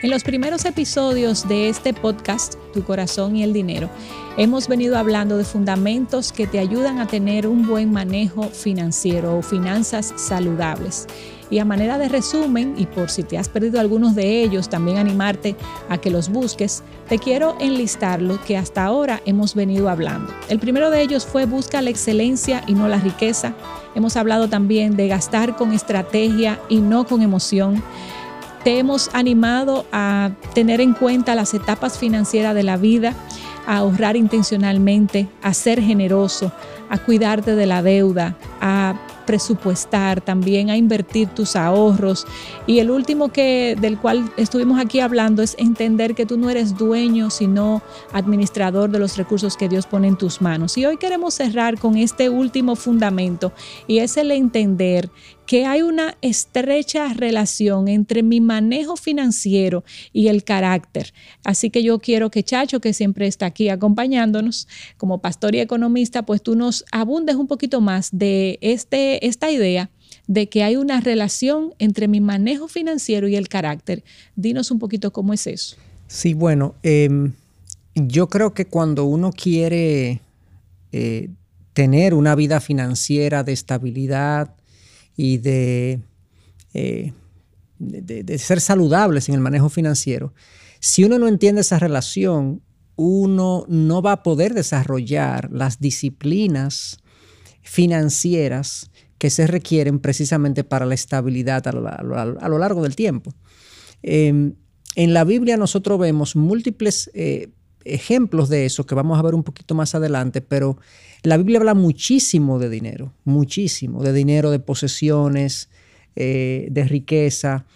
En los primeros episodios de este podcast, Tu corazón y el dinero, hemos venido hablando de fundamentos que te ayudan a tener un buen manejo financiero o finanzas saludables. Y a manera de resumen, y por si te has perdido algunos de ellos, también animarte a que los busques, te quiero enlistar lo que hasta ahora hemos venido hablando. El primero de ellos fue busca la excelencia y no la riqueza. Hemos hablado también de gastar con estrategia y no con emoción te hemos animado a tener en cuenta las etapas financieras de la vida, a ahorrar intencionalmente, a ser generoso, a cuidarte de la deuda, a presupuestar, también a invertir tus ahorros. Y el último que del cual estuvimos aquí hablando es entender que tú no eres dueño, sino administrador de los recursos que Dios pone en tus manos. Y hoy queremos cerrar con este último fundamento y es el entender que hay una estrecha relación entre mi manejo financiero y el carácter. Así que yo quiero que Chacho, que siempre está aquí acompañándonos como pastor y economista, pues tú nos abundes un poquito más de este, esta idea de que hay una relación entre mi manejo financiero y el carácter. Dinos un poquito cómo es eso. Sí, bueno, em, yo creo que cuando uno quiere eh, tener una vida financiera de estabilidad, y eh, de, de, ser saludables en el manejo financiero, si uno no entiende esa relación, uno no va a poder desarrollar las disciplinas financieras que se requieren precisamente para la estabilidad a lo, largo del tiempo. Em, en la Biblia nosotros vemos múltiples eh, ejemplos de eso que vamos a ver un poquito más adelante, pero la Biblia habla muchísimo de dinero, muchísimo, de dinero, de posesiones, eh, de riqueza,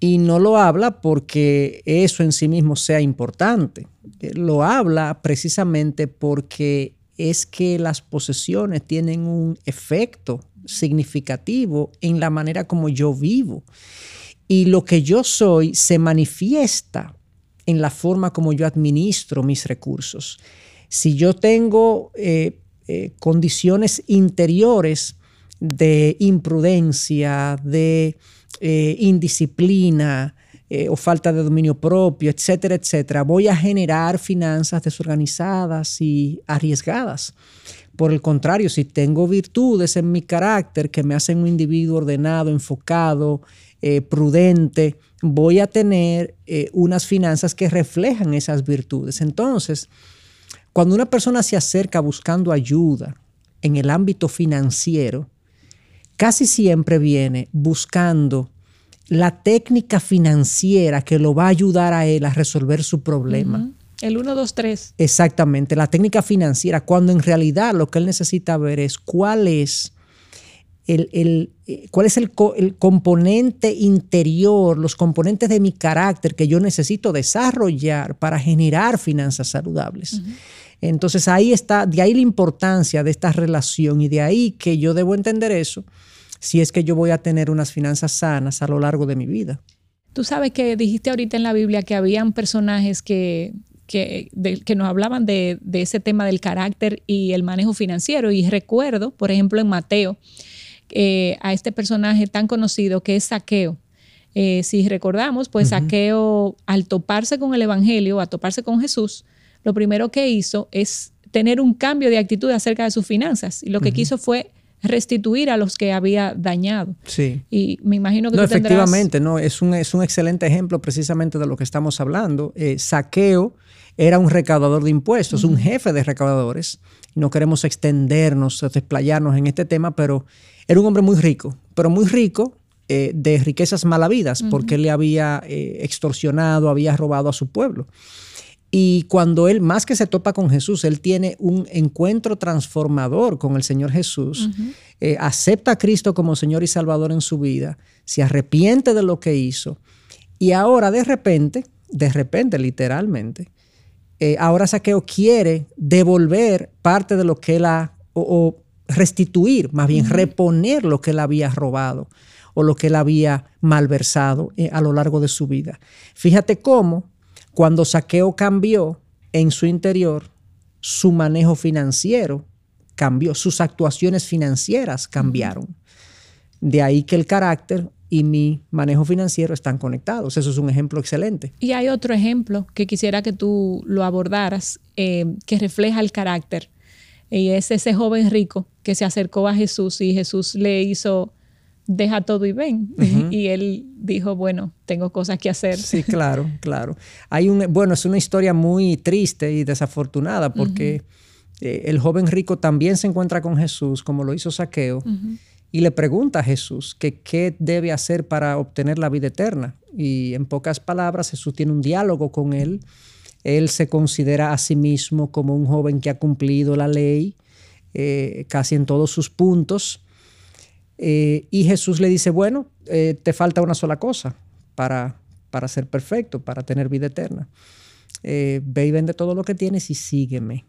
y no lo habla porque eso en sí mismo sea importante, eh, lo habla precisamente porque es que las posesiones tienen un efecto significativo en la manera como yo vivo. Y lo que yo soy se manifiesta en la forma como yo administro mis recursos. Si yo tengo eh, eh, condiciones interiores de imprudencia, de eh, indisciplina o falta de dominio propio, etcétera, etcétera, voy a generar finanzas desorganizadas y arriesgadas. Por el contrario, si tengo virtudes en mi carácter que me hacen un individuo ordenado, enfocado, prudente, voy a tener eh, unas finanzas que reflejan esas virtudes. Entonces, cuando una persona se acerca buscando ayuda en el ámbito financiero, casi siempre viene buscando la técnica financiera que lo va a ayudar a él a resolver su problema. El 1, 2, 3. Exactamente, la técnica financiera, cuando en realidad lo que él necesita ver es cuál es el, eh, cuál es el, componente interior, los componentes de mi carácter que yo necesito desarrollar para generar finanzas saludables. Entonces ahí está, de ahí la importancia de esta relación y de ahí que yo debo entender eso si es que yo voy a tener unas finanzas sanas a lo largo de mi vida. Tú sabes que dijiste ahorita en la Biblia que habían personajes que, que, que nos hablaban de, de ese tema del carácter y el manejo financiero y recuerdo, por ejemplo, en Mateo, eh, a este personaje tan conocido que es Saqueo. Eh, si recordamos, pues Saqueo al toparse con el Evangelio, a toparse con Jesús, lo primero que hizo es tener un cambio de actitud acerca de sus finanzas. Y lo que quiso fue restituir a los que había dañado. Sí. Y me imagino que... No, efectivamente, no, es un, es un excelente ejemplo precisamente de lo que estamos hablando. Eh, saqueo era un recaudador de impuestos, un jefe de recaudadores. No queremos extendernos, desplayarnos en este tema, pero era un hombre muy rico, pero muy rico eh, de riquezas malavidas, porque él le había eh, extorsionado, había robado a su pueblo. Y cuando él, más que se topa con Jesús, él tiene un encuentro transformador con el Señor Jesús, eh, acepta a Cristo como Señor y Salvador en su vida, se arrepiente de lo que hizo. Y ahora de repente, de repente literalmente, ahora Saqueo quiere devolver parte de lo que él ha, o, restituir, más bien reponer lo que él había robado o lo que él había malversado eh, a lo largo de su vida. Fíjate cómo cuando Saqueo cambió en su interior, su manejo financiero cambió, sus actuaciones financieras cambiaron. De ahí que el carácter y mi manejo financiero están conectados. Eso es un ejemplo excelente. Y hay otro ejemplo que quisiera que tú lo abordaras, eh, que refleja el carácter. Y es ese joven rico que se acercó a Jesús y Jesús le hizo, deja todo y ven. Y él dijo, bueno, tengo cosas que hacer. Sí, claro, claro. Hay un, bueno, es una historia muy triste y desafortunada porque eh, el joven rico también se encuentra con Jesús, como lo hizo Saqueo y le pregunta a Jesús que qué debe hacer para obtener la vida eterna. Y en pocas palabras, Jesús tiene un diálogo con él. Él se considera a sí mismo como un joven que ha cumplido la ley eh, casi en todos sus puntos. Eh, y Jesús le dice, bueno, eh, te falta una sola cosa para, para ser perfecto, para tener vida eterna. ve y vende todo lo que tienes y sígueme.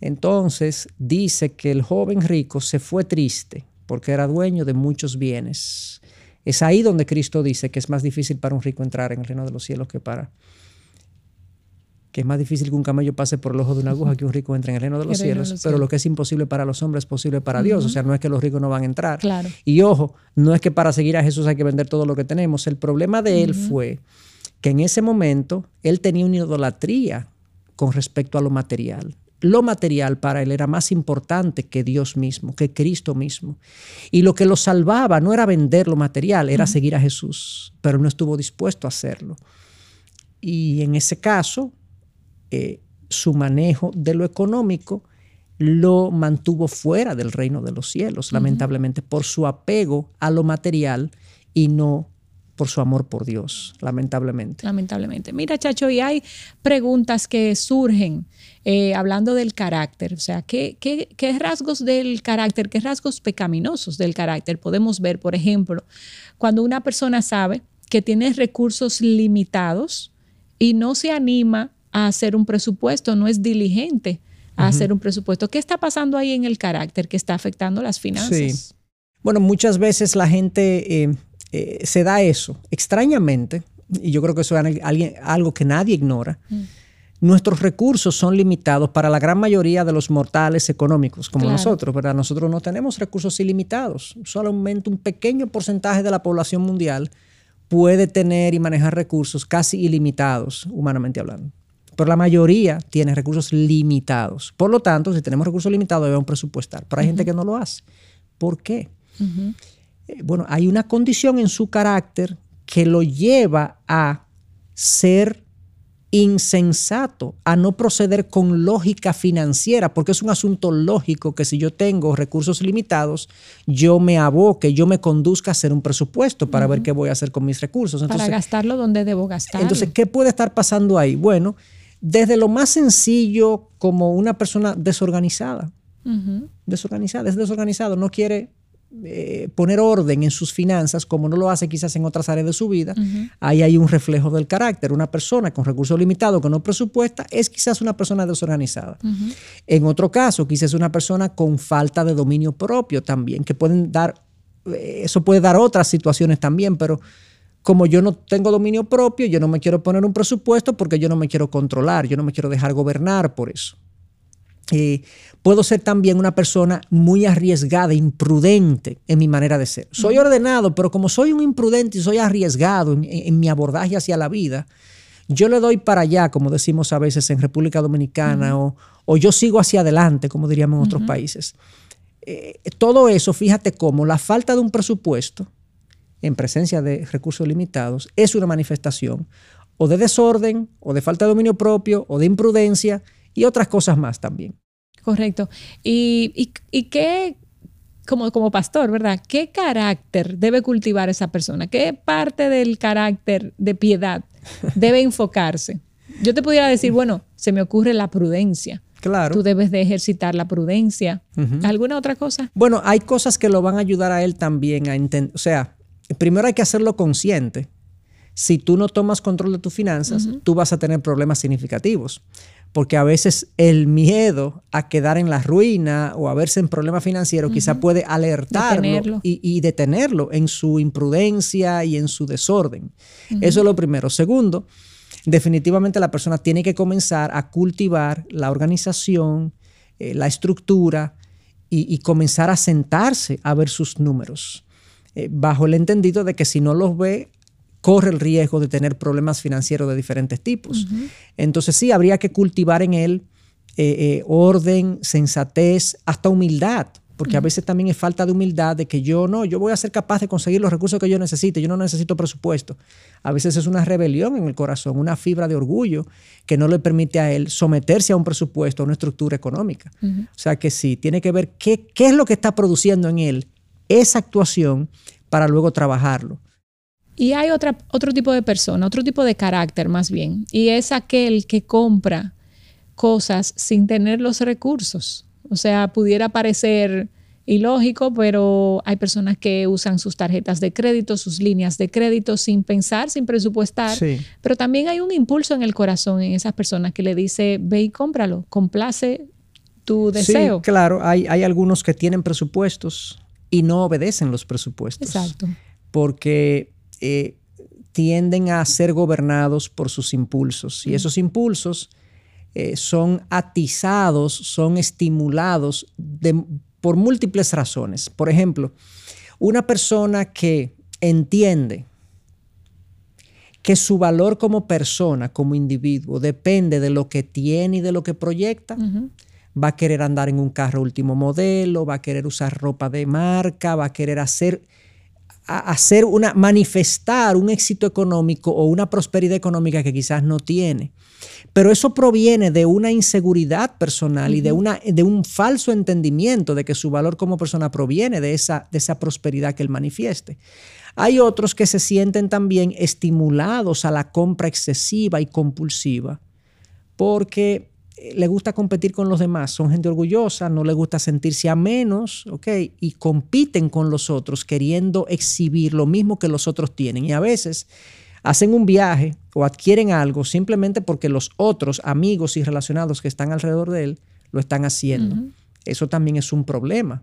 Entonces dice que el joven rico se fue triste porque era dueño de muchos bienes. Es ahí donde Cristo dice que es más difícil para un rico entrar en el reino de los cielos que para que es más difícil que un camello pase por el ojo de una aguja que un rico entre en el reino de los, cielos, pero lo que es imposible para los hombres es posible para Dios, o sea, no es que los ricos no van a entrar. Y ojo, no es que para seguir a Jesús hay que vender todo lo que tenemos, el problema de él fue que en ese momento él tenía una idolatría con respecto a lo material lo material para él era más importante que Dios mismo, que Cristo mismo. Y lo que lo salvaba no era vender lo material, era seguir a Jesús, pero no estuvo dispuesto a hacerlo. Y en ese caso, eh, su manejo de lo económico lo mantuvo fuera del reino de los cielos, lamentablemente, por su apego a lo material y no por su amor por Dios, lamentablemente. Lamentablemente. Mira, Chacho, y hay preguntas que surgen eh, hablando del carácter. O sea, ¿qué, ¿qué, rasgos del carácter, qué rasgos pecaminosos del carácter podemos ver? Por ejemplo, cuando una persona sabe que tiene recursos limitados y no se anima a hacer un presupuesto, no es diligente a hacer un presupuesto. ¿Qué está pasando ahí en el carácter que está afectando las finanzas? Sí. Bueno, muchas veces la gente eh, eh, se da eso. Extrañamente, y yo creo que eso es algo que nadie ignora, mm. nuestros recursos son limitados para la gran mayoría de los mortales económicos, como nosotros, ¿verdad? Nosotros no tenemos recursos ilimitados. Solamente un pequeño porcentaje de la población mundial puede tener y manejar recursos casi ilimitados, humanamente hablando. Pero la mayoría tiene recursos limitados. Por lo tanto, si tenemos recursos limitados, debemos presupuestar. Pero hay gente que no lo hace. ¿Por qué? Eh, bueno, hay una condición en su carácter que lo lleva a ser insensato, a no proceder con lógica financiera, porque es un asunto lógico que si yo tengo recursos limitados, yo me aboque, yo me conduzca a hacer un presupuesto para ver qué voy a hacer con mis recursos. para gastarlo donde debo gastarlo. Entonces, ¿qué puede estar pasando ahí? Bueno, desde lo más sencillo como una persona desorganizada. Desorganizada, es desorganizado, no quiere eh, poner orden en sus finanzas, como no lo hace quizás en otras áreas de su vida, ahí hay un reflejo del carácter. Una persona con recursos limitados que no presupuesta es quizás una persona desorganizada. En otro caso, quizás una persona con falta de dominio propio también, que pueden dar, eh, eso puede dar otras situaciones también, pero como yo no tengo dominio propio, yo no me quiero poner un presupuesto porque yo no me quiero controlar, yo no me quiero dejar gobernar por eso. Eh, puedo ser también una persona muy arriesgada, imprudente en mi manera de ser. Soy ordenado, pero como soy un imprudente y soy arriesgado en, mi abordaje hacia la vida, yo le doy para allá, como decimos a veces en República Dominicana, o, yo sigo hacia adelante, como diríamos en otros países. Eh, todo eso, fíjate cómo la falta de un presupuesto en presencia de recursos limitados es una manifestación o de desorden, o de falta de dominio propio, o de imprudencia, y otras cosas más también. Correcto. ¿Y, y, qué, como, como pastor, ¿verdad? ¿Qué carácter debe cultivar esa persona? ¿Qué parte del carácter de piedad debe enfocarse? Yo te pudiera decir, bueno, se me ocurre la prudencia. Claro. Tú debes de ejercitar la prudencia. ¿Alguna otra cosa? Bueno, hay cosas que lo van a ayudar a él también a entender. O sea, primero hay que hacerlo consciente. Si tú no tomas control de tus finanzas, tú vas a tener problemas significativos porque a veces el miedo a quedar en la ruina o a verse en problemas financieros quizá puede alertarlo y, detenerlo en su imprudencia y en su desorden. Eso es lo primero. Segundo, definitivamente la persona tiene que comenzar a cultivar la organización, eh, la estructura y, comenzar a sentarse a ver sus números, eh, bajo el entendido de que si no los ve, corre el riesgo de tener problemas financieros de diferentes tipos. Entonces sí, habría que cultivar en él orden, sensatez, hasta humildad porque a veces también es falta de humildad de que yo no, yo voy a ser capaz de conseguir los recursos que yo necesite, yo no necesito presupuesto. A veces es una rebelión en el corazón, una fibra de orgullo que no le permite a él someterse a un presupuesto, a una estructura económica. O sea que sí, tiene que ver qué, qué es lo que está produciendo en él esa actuación para luego trabajarlo. Y hay otra, otro tipo de persona, otro tipo de carácter más bien, y es aquel que compra cosas sin tener los recursos. O sea, pudiera parecer ilógico, pero hay personas que usan sus tarjetas de crédito, sus líneas de crédito sin pensar, sin presupuestar. Pero también hay un impulso en el corazón en esas personas que le dice, ve y cómpralo, complace tu deseo. Sí, claro, hay, hay algunos que tienen presupuestos y no obedecen los presupuestos. Exacto. Porque eh, tienden a ser gobernados por sus impulsos. Y esos impulsos eh, son atizados, son estimulados por múltiples razones. Por ejemplo, una persona que entiende que su valor como persona, como individuo, depende de lo que tiene y de lo que proyecta, va a querer andar en un carro último modelo, va a querer usar ropa de marca, va a querer hacer hacer una, manifestar un éxito económico o una prosperidad económica que quizás no tiene. Pero eso proviene de una inseguridad personal y de, una, de un falso entendimiento de que su valor como persona proviene de esa, de esa prosperidad que él manifieste. Hay otros que se sienten también estimulados a la compra excesiva y compulsiva porque le gusta competir con los demás, son gente orgullosa, no le gusta sentirse a menos, ¿ok? Y compiten con los otros queriendo exhibir lo mismo que los otros tienen. Y a veces hacen un viaje o adquieren algo simplemente porque los otros amigos y relacionados que están alrededor de él lo están haciendo. Eso también es un problema.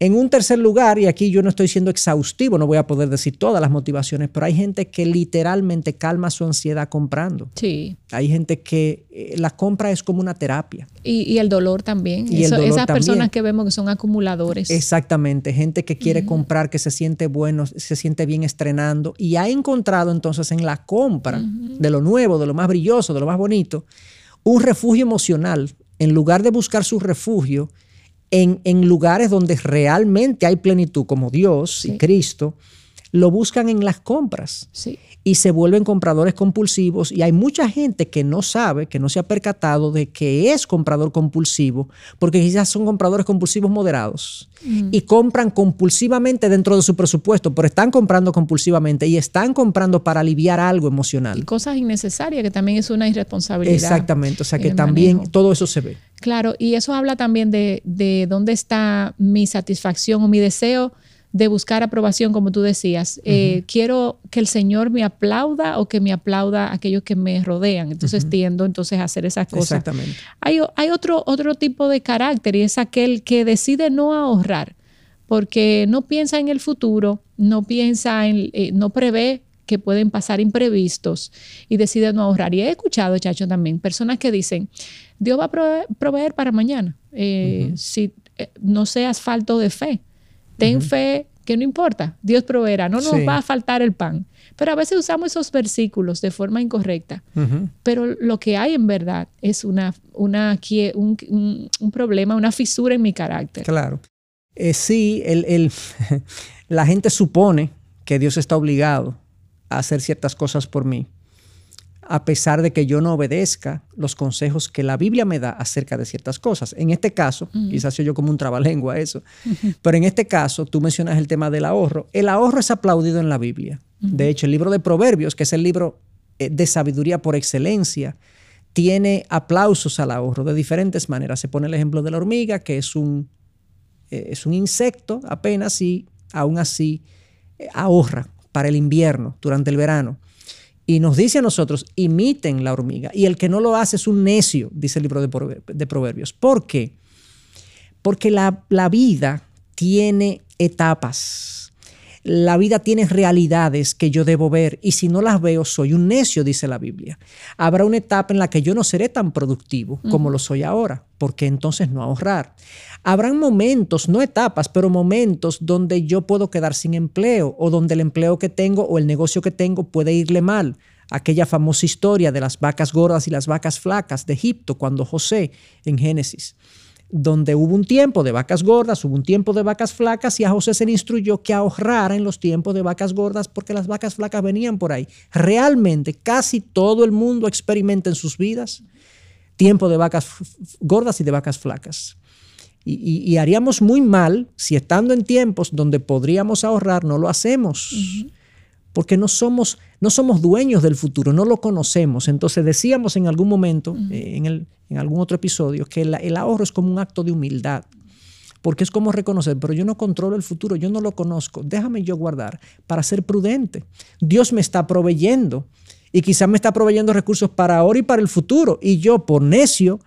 En un tercer lugar, y aquí yo no estoy siendo exhaustivo, no voy a poder decir todas las motivaciones, pero hay gente que literalmente calma su ansiedad comprando. Sí. Hay gente que eh, la compra es como una terapia. Y, el dolor también. Y esas personas que vemos que son acumuladores. Exactamente. Gente que quiere comprar, que se siente bueno, se siente bien estrenando y ha encontrado entonces en la compra de lo nuevo, de lo más brilloso, de lo más bonito, un refugio emocional. En lugar de buscar su refugio, en, lugares donde realmente hay plenitud, como Dios y Cristo, lo buscan en las compras. Sí y se vuelven compradores compulsivos y hay mucha gente que no sabe, que no se ha percatado de que es comprador compulsivo, porque quizás son compradores compulsivos moderados mm. y compran compulsivamente dentro de su presupuesto, pero están comprando compulsivamente y están comprando para aliviar algo emocional. cosas innecesarias, que también es una irresponsabilidad. Exactamente, o sea que también todo eso se ve. Claro, y eso habla también de, de dónde está mi satisfacción o mi deseo de buscar aprobación, como tú decías. Eh, quiero que el Señor me aplauda o que me aplauda aquellos que me rodean. Entonces tiendo entonces a hacer esas cosas. Exactamente. Hay, hay, otro, otro tipo de carácter y es aquel que decide no ahorrar porque no piensa en el futuro, no piensa en, eh, no prevé que pueden pasar imprevistos y decide no ahorrar. Y he escuchado, Chacho, también personas que dicen, Dios va a proveer, para mañana. Eh, si no seas falto de fe. Ten fe que no importa, Dios proveerá, no nos va a faltar el pan. Pero a veces usamos esos versículos de forma incorrecta. Pero lo que hay en verdad es una, una, un, un, problema, una fisura en mi carácter. Claro. Eh, sí, el, el, la gente supone que Dios está obligado a hacer ciertas cosas por mí a pesar de que yo no obedezca los consejos que la Biblia me da acerca de ciertas cosas. En este caso, quizás soy yo como un trabalengua eso, pero en este caso tú mencionas el tema del ahorro. El ahorro es aplaudido en la Biblia. De hecho, el libro de Proverbios, que es el libro eh, de sabiduría por excelencia, tiene aplausos al ahorro de diferentes maneras. Se pone el ejemplo de la hormiga, que es un, eh, es un insecto apenas y aún así eh, ahorra para el invierno, durante el verano. Y nos dice a nosotros, imiten la hormiga. Y el que no lo hace es un necio, dice el libro de Proverbios. ¿Por qué? Porque la, vida tiene etapas. la vida tiene realidades que yo debo ver y si no las veo soy un necio, dice la Biblia. Habrá una etapa en la que yo no seré tan productivo como lo soy ahora, porque entonces no ahorrar. Habrán momentos, no etapas, pero momentos donde yo puedo quedar sin empleo o donde el empleo que tengo o el negocio que tengo puede irle mal. Aquella famosa historia de las vacas gordas y las vacas flacas de Egipto cuando José en Génesis donde hubo un tiempo de vacas gordas, hubo un tiempo de vacas flacas y a José se le instruyó que ahorrara en los tiempos de vacas gordas porque las vacas flacas venían por ahí. Realmente casi todo el mundo experimenta en sus vidas tiempo de vacas gordas y de vacas flacas. Y, haríamos muy mal si estando en tiempos donde podríamos ahorrar no lo hacemos porque no somos, no somos dueños del futuro, no lo conocemos. Entonces decíamos en algún momento, eh, en, el, en, algún otro episodio, que el ahorro es como un acto de humildad, porque es como reconocer, pero yo no controlo el futuro, yo no lo conozco, déjame yo guardar para ser prudente. Dios me está proveyendo y quizás me está proveyendo recursos para ahora y para el futuro. Y yo, por necio,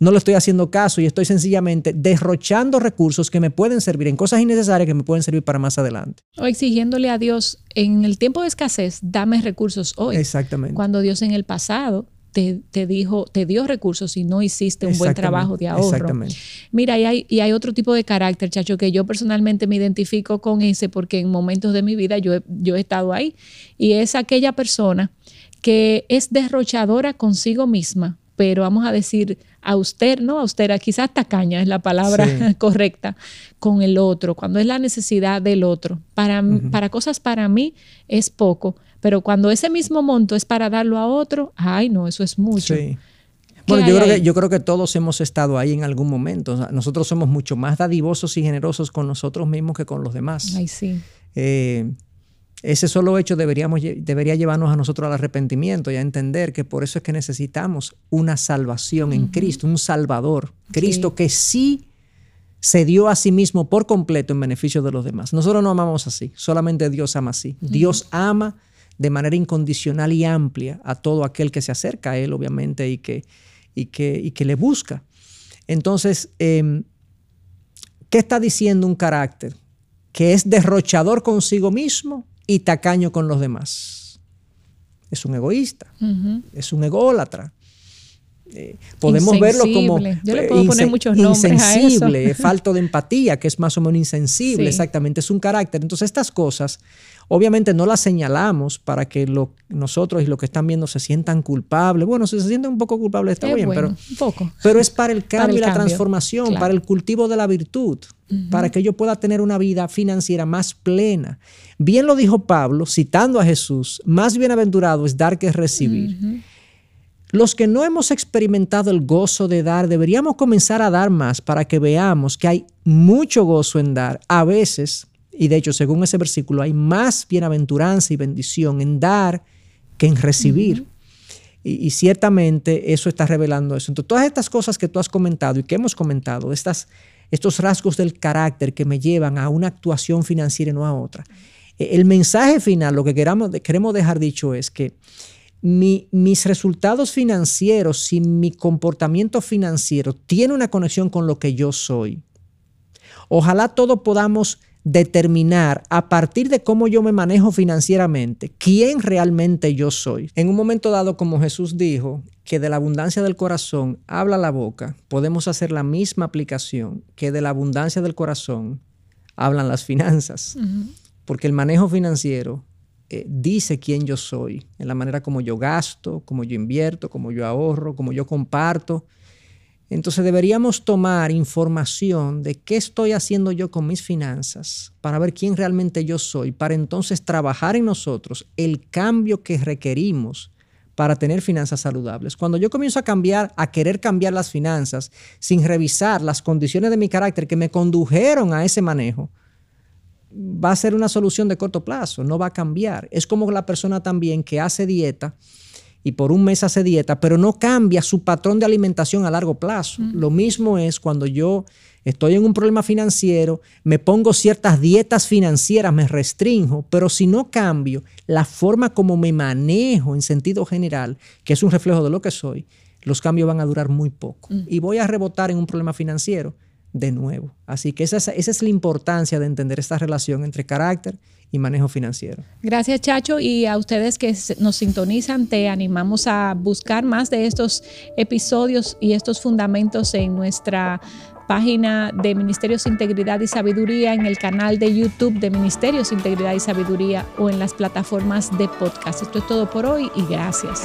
no le estoy haciendo caso y estoy sencillamente derrochando recursos que me pueden servir en cosas innecesarias que me pueden servir para más adelante. O exigiéndole a Dios, en el tiempo de escasez, dame recursos hoy. Exactamente. Cuando Dios en el pasado te, dijo, te dio recursos y no hiciste un buen trabajo de ahorro. Exactamente. Mira, y hay, y hay otro tipo de carácter, chacho, que yo personalmente me identifico con ese porque en momentos de mi vida yo yo he estado ahí. Y es aquella persona que es derrochadora consigo misma, pero vamos a decir austera, no austera, quizás tacaña es la palabra correcta, con el otro, cuando es la necesidad del otro. Para, para cosas para mí es poco, pero cuando ese mismo monto es para darlo a otro, ay no, eso es mucho. Bueno, yo creo, que, yo creo que todos hemos estado ahí en algún momento. nosotros somos mucho más dadivosos y generosos con nosotros mismos que con los demás. Ay, sí. Eh, ese solo hecho deberíamos, debería llevarnos a nosotros al arrepentimiento y a entender que por eso es que necesitamos una salvación en Cristo, un Salvador. Cristo que sí se dio a sí mismo por completo en beneficio de los demás. Nosotros no amamos así, solamente Dios ama así. Dios ama de manera incondicional y amplia a todo aquel que se acerca a Él, obviamente, y que, y que, y que le busca. Entonces, em, ¿qué está diciendo un carácter? Que es derrochador consigo mismo y tacaño con los demás. Es un egoísta, es un ególatra. Eh, podemos verlo como Yo le puedo poner muchos insensible, falto de empatía, que es más o menos insensible, exactamente, es un carácter. Entonces estas cosas, obviamente no las señalamos para que lo, nosotros y los que están viendo se sientan culpables. Bueno, si se sienten un poco culpables está bien, pero, poco. pero es para el cambio y la transformación, para el cultivo de la virtud, para que yo pueda tener una vida financiera más plena. Bien lo dijo Pablo, citando a Jesús, más bienaventurado es dar que recibir. Los que no hemos experimentado el gozo de dar, deberíamos comenzar a dar más para que veamos que hay mucho gozo en dar. A veces, y de hecho, según ese versículo, hay más bienaventuranza y bendición en dar que en recibir. y, ciertamente eso está revelando eso. Entonces, todas estas cosas que tú has comentado y que hemos comentado, estas, estos rasgos del carácter que me llevan a una actuación financiera y no a otra. E, el mensaje final, lo que queramos, queremos dejar dicho es que mis resultados financieros, si mi comportamiento financiero tiene una conexión con lo que yo soy, ojalá todos podamos determinar a partir de cómo yo me manejo financieramente quién realmente yo soy. En un momento dado, como Jesús dijo, que de la abundancia del corazón habla la boca, podemos hacer la misma aplicación que de la abundancia del corazón hablan las finanzas. Porque el manejo financiero eh, dice quién yo soy, en la manera como yo gasto, como yo invierto, como yo ahorro, como yo comparto. Entonces deberíamos tomar información de qué estoy haciendo yo con mis finanzas para ver quién realmente yo soy, para entonces trabajar en nosotros el cambio que requerimos para tener finanzas saludables. Cuando yo comienzo a cambiar, a querer cambiar las finanzas sin revisar las condiciones de mi carácter que me condujeron a ese manejo, va a ser una solución de corto plazo, no va a cambiar. Es como la persona también que hace dieta y por un mes hace dieta, pero no cambia su patrón de alimentación a largo plazo. Lo mismo es cuando yo estoy en un problema financiero, me pongo ciertas dietas financieras, me restringo, pero si no cambio la forma como me manejo en sentido general, que es un reflejo de lo que soy, los cambios van a durar muy poco. Y voy a rebotar en un problema financiero de nuevo. Así que esa es, esa es la importancia de entender esta relación entre carácter y manejo financiero. Gracias, Chacho. Y a ustedes que nos sintonizan, te animamos a buscar más de estos episodios y estos fundamentos en nuestra página de Ministerios Integridad y Sabiduría, en el canal de YouTube de Ministerios Integridad y Sabiduría o en las plataformas de podcast. Esto es todo por hoy y gracias.